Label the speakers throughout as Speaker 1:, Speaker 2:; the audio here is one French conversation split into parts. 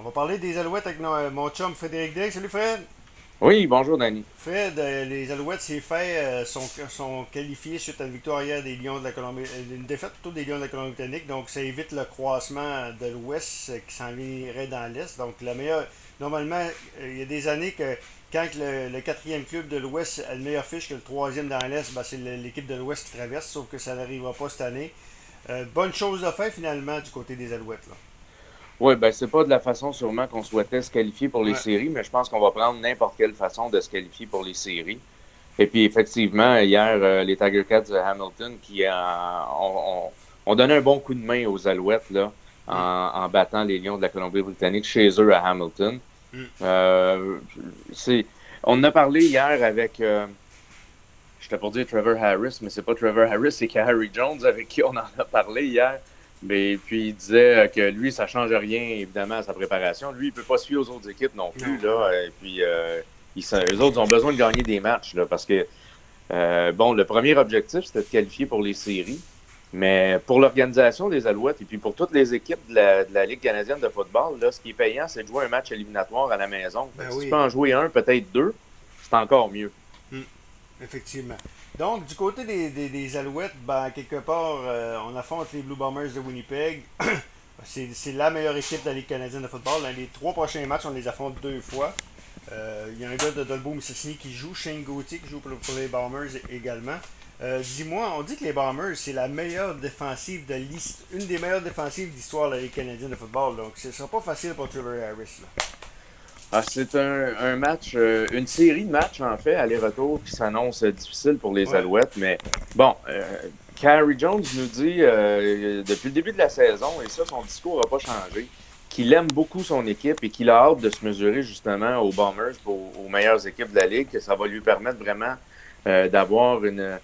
Speaker 1: On va parler des Alouettes avec mon chum Frédéric Dick. Salut Fred!
Speaker 2: Oui, bonjour Danny.
Speaker 1: Fred, euh, les Alouettes, c'est fait, euh, sont, sont qualifiés suite à une victoire hier des Lions de la Colombie, euh, une défaite plutôt des Lions de la Colombie-Britannique, donc ça évite le croissement de l'Ouest qui s'en viendrait dans l'Est. Donc la meilleure, normalement, il y a des années que quand le, quatrième club de l'Ouest a le meilleur fiche que le troisième dans l'Est, ben, c'est l'équipe de l'Ouest qui traverse, sauf que ça n'arrivera pas cette année. bonne chose à faire finalement du côté des Alouettes. Là.
Speaker 2: Oui, ben c'est pas de la façon sûrement qu'on souhaitait se qualifier pour les séries, mais je pense qu'on va prendre n'importe quelle façon de se qualifier pour les séries. Et puis effectivement, hier, euh, les Tiger Cats de Hamilton qui euh, ont, donné un bon coup de main aux Alouettes là, en, battant les Lions de la Colombie-Britannique chez eux à Hamilton. Mm. Euh, on a parlé hier avec, je t'ai pour dire Trevor Harris, mais c'est pas Trevor Harris, c'est Harry Jones avec qui on en a parlé hier. Mais puis il disait que lui, ça ne change rien, évidemment, à sa préparation. Lui, il ne peut pas suivre aux autres équipes non plus. Là, et puis euh, les autres ont besoin de gagner des matchs là, parce que euh, bon, le premier objectif, c'était de qualifier pour les séries. Mais pour l'organisation des Alouettes et puis pour toutes les équipes de la, Ligue canadienne de football, là, ce qui est payant, c'est de jouer un match éliminatoire à la maison. Ben si tu peux en jouer un, peut-être deux, c'est encore mieux.
Speaker 1: Hum, effectivement. Donc, du côté des, Alouettes, ben, quelque part, euh, on affronte les Blue Bombers de Winnipeg. c'est la meilleure équipe de la Ligue canadienne de football. Dans les trois prochains matchs, on les affronte deux fois. Euh, il y a un gars de Dolbeau Mississippi qui joue, Shane Gauthier qui joue pour, les Bombers également. Euh, dis-moi, on dit que les Bombers, c'est la meilleure défensive de l'histoire, une des meilleures défensives d'histoire de la Ligue canadienne de football. Donc, ce sera pas facile pour Trevor Harris.
Speaker 2: Ah, c'est un, match, euh, une série de matchs en fait, aller-retour, qui s'annonce difficile pour les Alouettes. Mais bon, euh, Carrie Jones nous dit euh, depuis le début de la saison, et ça, son discours n'a pas changé, qu'il aime beaucoup son équipe et qu'il a hâte de se mesurer justement aux Bombers, aux, meilleures équipes de la Ligue, que ça va lui permettre vraiment d'avoir une.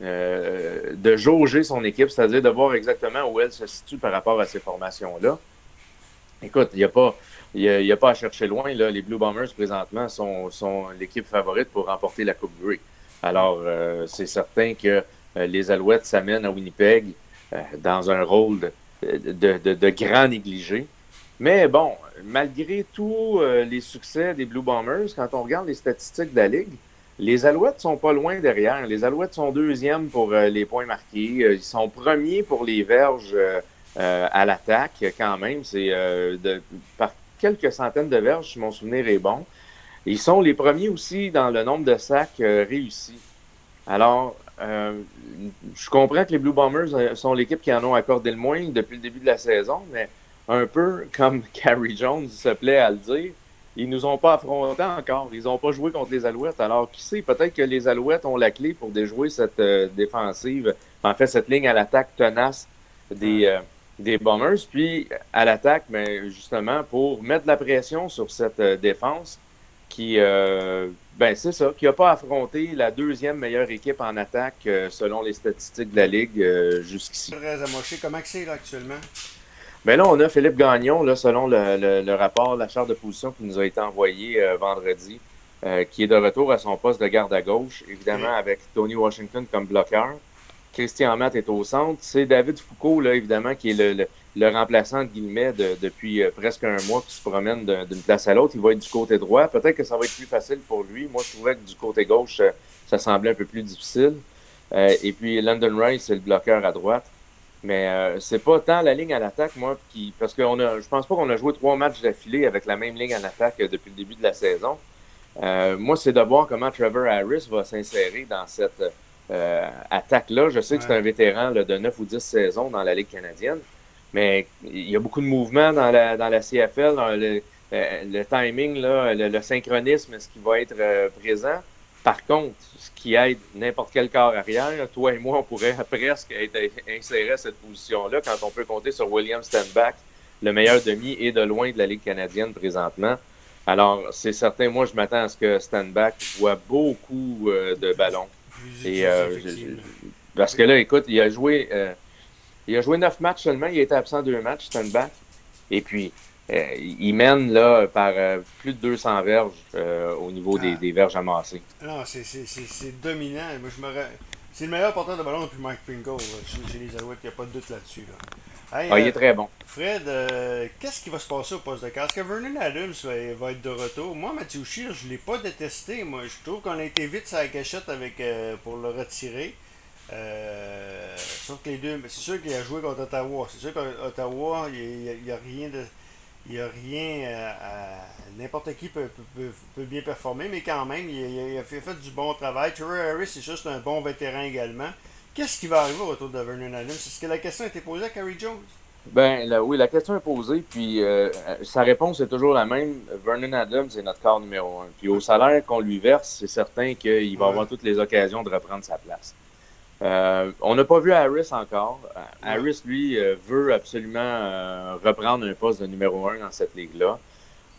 Speaker 2: de jauger son équipe, c'est-à-dire de voir exactement où elle se situe par rapport à ces formations-là. Écoute, il n'y a pas il a, pas à chercher loin. Là. Les Blue Bombers, présentement, sont, sont l'équipe favorite pour remporter la Coupe Grey. Alors, euh, c'est certain que euh, les Alouettes s'amènent à Winnipeg euh, dans un rôle de, de, de, grand négligé. Mais bon, malgré tous les succès des Blue Bombers, quand on regarde les statistiques de la Ligue, les Alouettes sont pas loin derrière. Les Alouettes sont deuxièmes pour les points marqués. Ils sont premiers pour les verges à l'attaque quand même. C'est de, par quelques centaines de verges, si mon souvenir est bon. Ils sont les premiers aussi dans le nombre de sacs euh, réussis. Alors, euh, je comprends que les Blue Bombers euh, sont l'équipe qui en ont accordé le moins depuis le début de la saison, mais un peu comme Carrie Jones se plaît à le dire, ils nous ont pas affrontés encore. Ils n'ont pas joué contre les Alouettes. Alors, qui sait, peut-être que les Alouettes ont la clé pour déjouer cette défensive, en fait, cette ligne à l'attaque tenace des, des Bombers. Puis à l'attaque, mais justement, pour mettre de la pression sur cette euh, défense qui, euh, ben c'est ça, qui n'a pas affronté la deuxième meilleure équipe en attaque euh, selon les statistiques de la Ligue jusqu'ici.
Speaker 1: Comment c'est là actuellement?
Speaker 2: Ben là, on a Philippe Gagnon, là, selon le, rapport, la charte de position qui nous a été envoyé vendredi, qui est de retour à son poste de garde à gauche, évidemment avec Tony Washington comme bloqueur. Christian Matt est au centre. C'est David Foucault, là, évidemment, qui est le, le, remplaçant de Guillemets depuis euh, presque un mois qui se promène d'une place à l'autre. Il va être du côté droit. Peut-être que ça va être plus facile pour lui. Moi, je trouvais que du côté gauche, euh, ça semblait un peu plus difficile. Euh, et puis London Rice, c'est le bloqueur à droite. Mais c'est pas tant la ligne à l'attaque, moi, qui. Parce que a, je pense pas qu'on a joué trois matchs d'affilée avec la même ligne à l'attaque depuis le début de la saison. moi, c'est de voir comment Trevor Harris va s'insérer dans cette euh, attaque-là. Je sais que c'est un vétéran de 9 ou 10 saisons dans la Ligue canadienne, mais il y a beaucoup de mouvements dans la, dans la CFL, le, euh, le, timing, là, le, synchronisme, ce qui va être euh, présent? Par contre, ce qui aide n'importe quel corps arrière, toi et moi, on pourrait presque être inséré à cette position-là quand on peut compter sur William Stanback, le meilleur demi et de loin de la Ligue canadienne présentement. Alors, c'est certain, moi, je m'attends à ce que Stanback voit beaucoup de ballons et, euh, parce que là, écoute, il a joué euh, il a joué neuf matchs seulement, il a été absent deux matchs, back. Et puis, euh, il mène là par plus de 200 verges au niveau des, ah. des, verges amassées.
Speaker 1: Non, c'est dominant. Moi, je me C'est le meilleur porteur de ballon depuis Mike Pringle chez, les Alouettes, il n'y a pas de doute là-dessus.
Speaker 2: Ah, il est euh, très bon.
Speaker 1: Fred, qu'est-ce qui va se passer au poste de casque? Est-ce que Vernon Adams va, être de retour? Moi, Mathieu Scheer, je ne l'ai pas détesté. Moi, je trouve qu'on a été vite sur la cachette avec, pour le retirer. Euh, sauf que les deux, c'est sûr qu'il a joué contre Ottawa. C'est sûr qu'Ottawa, il n'y a, rien de. Il a rien à. N'importe qui peut, peut, bien performer, mais quand même, il, a fait, du bon travail. Trevor Harris, c'est juste un bon vétéran également. Qu'est-ce qui va arriver au retour de Vernon Adams Est-ce que la question a été posée à Carrie Jones?
Speaker 2: Ben oui, la question est posée, puis euh, sa réponse est toujours la même. Vernon Adams est notre corps numéro un. Puis au salaire qu'on lui verse, c'est certain qu'il va avoir toutes les occasions de reprendre sa place. Euh, on n'a pas vu Harris encore. Harris, lui, euh, veut absolument euh, reprendre un poste de numéro un dans cette ligue-là.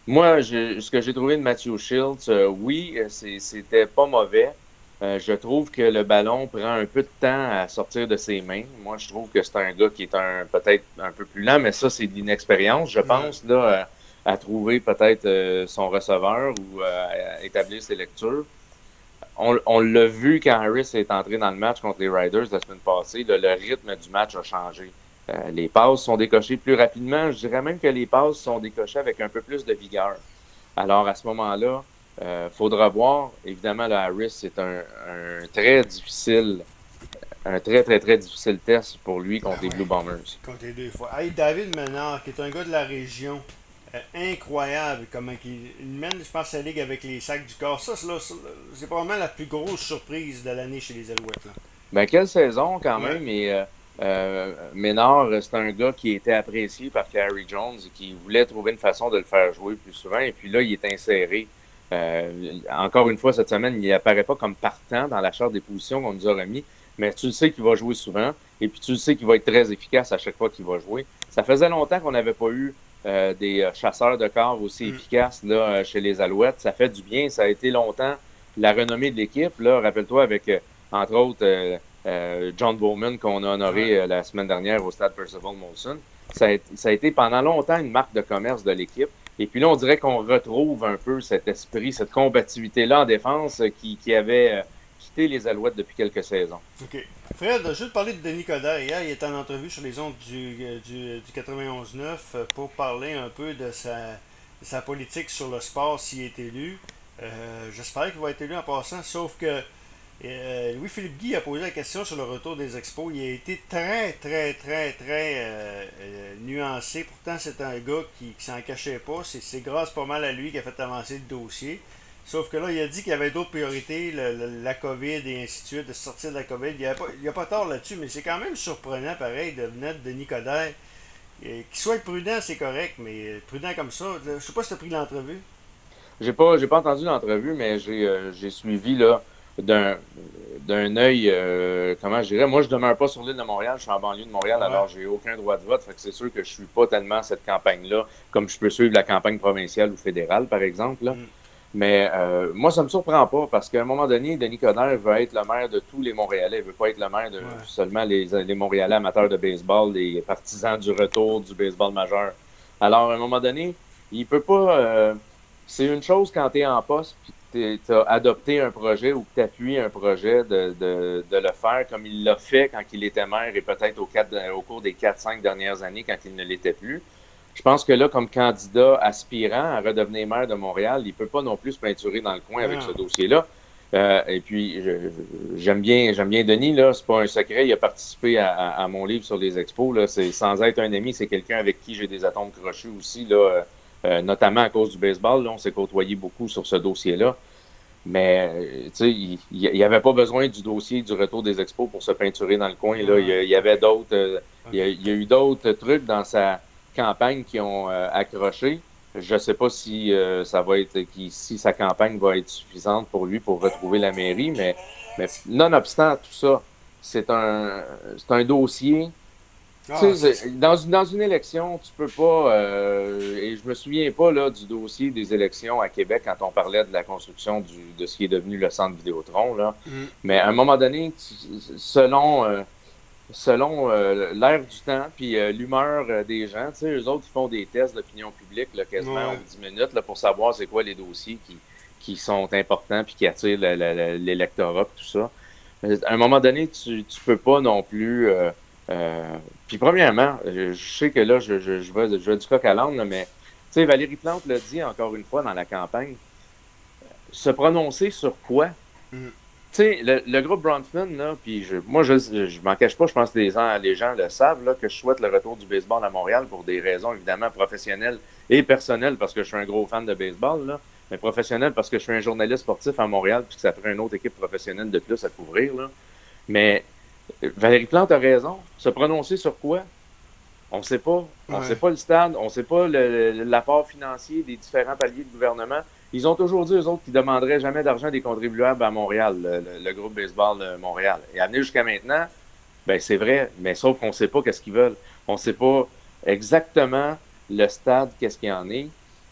Speaker 2: Moi, ce que j'ai trouvé de Matthew Shields, oui, c'était pas mauvais. Je trouve que le ballon prend un peu de temps à sortir de ses mains. Moi, je trouve que c'est un gars qui est un peut-être un peu plus lent, mais ça, c'est d'inexpérience, je pense, là, à, trouver peut-être son receveur ou à établir ses lectures on, l'a vu quand Harris est entré dans le match contre les Riders la semaine passée. Le, rythme du match a changé. Euh, les passes sont décochées plus rapidement. Je dirais même que les passes sont décochées avec un peu plus de vigueur. Alors, à ce moment-là, euh, faudra voir. Évidemment, le Harris, c'est un, très difficile, un très, très, très difficile test pour lui contre les Blue Bombers.
Speaker 1: Contre les deux fois. Hey, David Menard, qui est un gars de la région, euh, incroyable comment il, mène, je pense, la ligue avec les sacs du corps. Ça, c'est probablement la plus grosse surprise de l'année chez les Alouettes. Là.
Speaker 2: Ben, quelle saison quand même. Et, euh, euh, Ménard, c'est un gars qui était apprécié par Carrie Jones et qui voulait trouver une façon de le faire jouer plus souvent. Et puis là, il est inséré. Encore une fois, cette semaine, il n'apparaît pas comme partant dans la charte des positions qu'on nous a remis, mais tu le sais qu'il va jouer souvent et puis tu le sais qu'il va être très efficace à chaque fois qu'il va jouer. Ça faisait longtemps qu'on n'avait pas eu euh, des euh, chasseurs de corps aussi mm. efficaces là, euh, chez les Alouettes. Ça fait du bien. Ça a été longtemps la renommée de l'équipe. Là, rappelle-toi avec, entre autres, John Bowman qu'on a honoré la semaine dernière au stade Percival Molson. Ça a, été pendant longtemps une marque de commerce de l'équipe. Et puis là, on dirait qu'on retrouve un peu cet esprit, cette combativité-là en défense qui, avait les Alouettes depuis quelques saisons.
Speaker 1: OK. Fred, juste parler de Denis Coderre. Hier, il est en entrevue sur les ondes du, euh, du, du 91.9 euh, pour parler un peu de sa, sa politique sur le sport s'il est élu. Euh, j'espère qu'il va être élu en passant, sauf que Louis-Philippe Guy a posé la question sur le retour des expos. Il a été très, très, très, très nuancé. Pourtant, c'est un gars qui, ne s'en cachait pas. C'est grâce pas mal à lui qui a fait avancer le dossier. Sauf que là, il a dit qu'il y avait d'autres priorités, la COVID et ainsi de suite, de sortir de la COVID. Il n'y a, pas, tort là-dessus, mais c'est quand même surprenant, pareil, de venir de Denis Coderre. Qu'il soit prudent, c'est correct, mais prudent comme ça. Je sais pas si tu as pris l'entrevue.
Speaker 2: J'ai pas, pas entendu l'entrevue, mais j'ai, euh, suivi là d'un, d'un œil, euh, comment je dirais? Moi, je demeure pas sur l'île de Montréal, je suis en banlieue de Montréal, alors j'ai aucun droit de vote. Fait que c'est sûr que je suis pas tellement cette campagne-là, comme je peux suivre la campagne provinciale ou fédérale, par exemple. Là. Mm. Mais euh, moi, ça me surprend pas parce qu'à un moment donné, Denis Coderre veut être le maire de tous les Montréalais. Il veut pas être le maire de seulement les, les, Montréalais amateurs de baseball, les partisans du retour du baseball majeur. Alors, à un moment donné, il peut pas. Euh, c'est une chose quand tu es en poste puis tu as adopté un projet ou que tu appuies un projet de, de, de, le faire comme il l'a fait quand il était maire et peut-être au, au cours des 4-5 dernières années quand il ne l'était plus. Je pense que là, comme candidat aspirant à redevenir maire de Montréal, il ne peut pas non plus se peinturer dans le coin avec ce dossier-là. Euh, et puis, j'aime bien, j'aime bien Denis, là. C'est pas un secret. Il a participé à, mon livre sur les expos, là. C'est, sans être un ami, c'est quelqu'un avec qui j'ai des atomes crochus aussi, là. Euh, notamment à cause du baseball, là. On s'est côtoyé beaucoup sur ce dossier-là. Mais, sais, il n'y avait pas besoin du dossier du retour des expos pour se peinturer dans le coin, là. Il y, avait d'autres, euh, il y a eu d'autres trucs dans sa, campagnes qui ont euh, accroché. Je ne sais pas si euh, ça va être si sa campagne va être suffisante pour lui pour retrouver la mairie, mais, mais nonobstant tout ça, c'est un c'est un dossier. Ah, dans, dans une élection, tu peux pas euh, et je me souviens pas là du dossier des élections à Québec quand on parlait de la construction du, de ce qui est devenu le centre Vidéotron là. Mm. Mais à un moment donné, selon selon euh, l'air du temps puis euh, l'humeur euh, des gens. Tu sais, eux autres, ils font des tests d'opinion publique là, quasiment en 10 minutes là, pour savoir c'est quoi les dossiers qui, qui sont importants puis qui attirent l'électorat tout ça. À un moment donné, tu ne peux pas non plus. Euh, euh, puis, premièrement, je, sais que là, je, je, je, vais, je du coq à l'âne, mais tu sais, Valérie Plante l'a dit encore une fois dans la campagne. Se prononcer sur quoi? Mm. Tu sais, le, groupe Bronfman, là, puis je, moi, je, je m'en cache pas, je pense que les, les gens le savent, là, que je souhaite le retour du baseball à Montréal pour des raisons évidemment professionnelles et personnelles, parce que je suis un gros fan de baseball, là, mais professionnelles parce que je suis un journaliste sportif à Montréal, puis que ça ferait une autre équipe professionnelle de plus à couvrir. Là. Mais Valérie Plante a raison. Se prononcer sur quoi? On ne sait pas. On ne sait pas le stade, on ne sait pas l'apport financier des différents paliers de gouvernement. Ils ont toujours dit, eux autres, qu'ils ne demanderaient jamais d'argent des contribuables à Montréal, le, groupe baseball de Montréal. Et amené jusqu'à maintenant, ben c'est vrai, mais sauf qu'on ne sait pas qu'est-ce qu'ils veulent. On ne sait pas exactement le stade, qu'est-ce qu'il en est.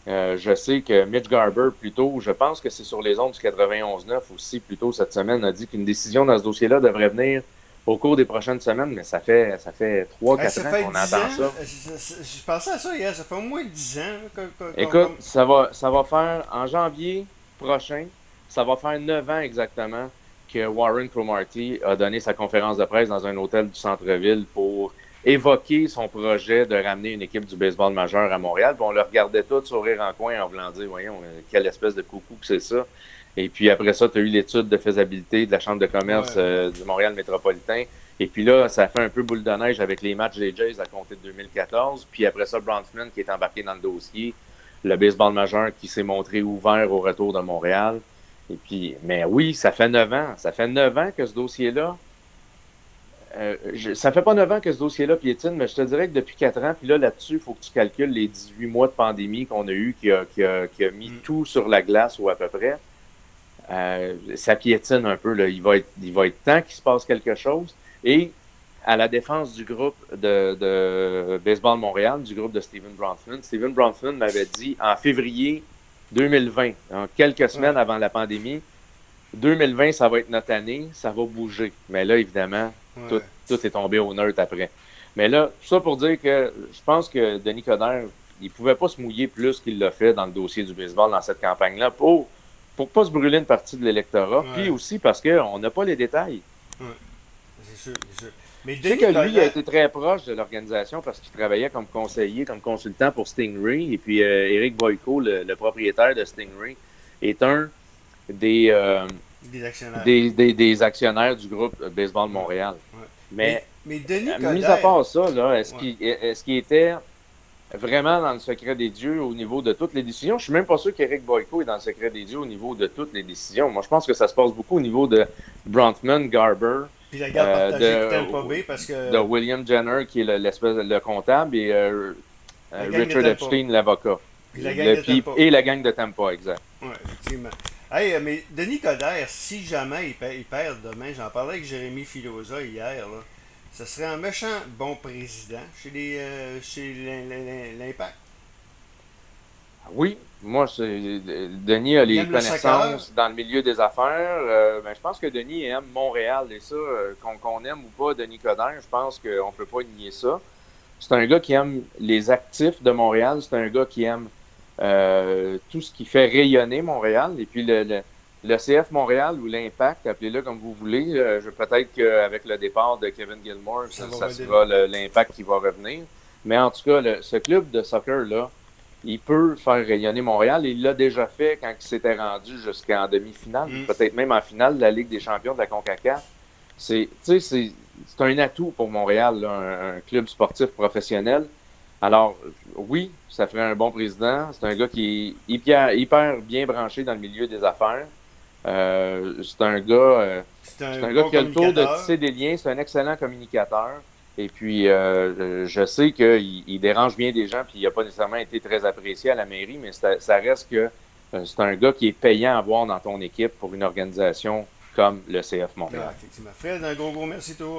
Speaker 2: Euh, je sais que Mitch Garber, plutôt, je pense que c'est sur les ondes du 91-9 aussi, plutôt cette semaine, a dit qu'une décision dans ce dossier-là devrait venir au cours des prochaines semaines, mais ça fait ça fait 3-4 ans qu'on attend ça.
Speaker 1: Je pensais à ça hier, ça fait au moins 10 ans.
Speaker 2: Écoute, ça va, ça va faire en janvier prochain, ça va faire 9 ans exactement que Warren Cromartie a donné sa conférence de presse dans un hôtel du centre-ville pour évoquer son projet de ramener une équipe du baseball majeur à Montréal. on le regardait tout sourire en coin en voulant dire, voyons, quelle espèce de coucou que c'est ça. Et puis après ça, tu as eu l'étude de faisabilité de la Chambre de commerce euh, du Montréal métropolitain. Et puis là, ça fait un peu boule de neige avec les matchs des Jays à compter de 2014. Puis après ça, Bronfman qui est embarqué dans le dossier. Le baseball majeur qui s'est montré ouvert au retour de Montréal. Et puis, mais oui, ça fait neuf ans. Ça fait neuf ans que ce dossier-là. Euh, ça fait pas neuf ans que ce dossier-là piétine, mais je te dirais que depuis quatre ans, puis là, là-dessus, il faut que tu calcules les 18 mois de pandémie qu'on a eu, qui a, qui a, qui a mis mm. tout sur la glace ou à peu près. Euh, ça piétine un peu. Là. Il, va être, il va être temps qu'il se passe quelque chose. Et à la défense du groupe de, de Baseball Montréal, du groupe de Steven Bronfman, Steven Bronfman m'avait dit en février 2020, en quelques semaines avant la pandémie, 2020, ça va être notre année, ça va bouger. Mais là, évidemment, tout, tout, est tombé au neutre après. Mais là, tout ça pour dire que je pense que Denis Coderre, il pouvait pas se mouiller plus qu'il l'a fait dans le dossier du baseball dans cette campagne-là pour pour pas se brûler une partie de l'électorat, puis aussi parce qu'on n'a pas les détails.
Speaker 1: C'est sûr, c'est sûr.
Speaker 2: Mais je sais que lui, il a été très proche de l'organisation parce qu'il travaillait comme conseiller, comme consultant pour Stingray. Et puis euh, Eric Boyko, le, propriétaire de Stingray, est un des, euh, des, actionnaires. Des, actionnaires. du groupe Baseball Montréal. Mais, mais, Denis mis à part ça, est-ce qu'il est qu était vraiment dans le secret des dieux au niveau de toutes les décisions. Je suis même pas sûr qu'Eric Boyko est dans le secret des dieux au niveau de toutes les décisions. Moi, je pense que ça se passe beaucoup au niveau de Brontman, Garber.
Speaker 1: Puis la garde euh, de, parce que...
Speaker 2: de William Jenner, qui est l'espèce le, comptable, et euh, euh, Richard Epstein, l'avocat. Et la gang de Tampa, exact.
Speaker 1: Oui, effectivement. Hey, mais Denis Coderre, si jamais il, il perd demain, j'en parlais avec Jérémy Filosa hier, là. Ce serait un méchant bon président chez les euh, chez l'Impact.
Speaker 2: Oui, moi, Denis a les connaissances dans le milieu des affaires. Euh, ben, je pense que Denis aime Montréal et ça, euh, qu'on aime ou pas Denis Coderre, je pense qu'on ne peut pas nier ça. C'est un gars qui aime les actifs de Montréal, c'est un gars qui aime tout ce qui fait rayonner Montréal. Et puis le le CF Montréal ou l'Impact, appelez-le comme vous voulez. Euh, peut-être qu'avec le départ de Kevin Gilmore, ça, sera l'Impact qui va revenir. Mais en tout cas, ce club de soccer-là, il peut faire rayonner Montréal. Il l'a déjà fait quand il s'était rendu jusqu'en demi-finale, mm. peut-être même en finale de la Ligue des champions de la CONCACAF. C'est un atout pour Montréal, un, club sportif professionnel. Alors, oui, ça ferait un bon président. C'est un gars qui est hyper bien branché dans le milieu des affaires. Euh, c'est un gars, euh, c'est un, gars qui a le tour de tisser des liens. C'est un excellent communicateur. Et puis, euh, je sais qu'il il dérange bien des gens, puis il n'a pas nécessairement été très apprécié à la mairie, mais ça reste que c'est un gars qui est payant à voir dans ton équipe pour une organisation comme le CF Montréal.
Speaker 1: effectivement. Fred, un gros, gros merci, toi.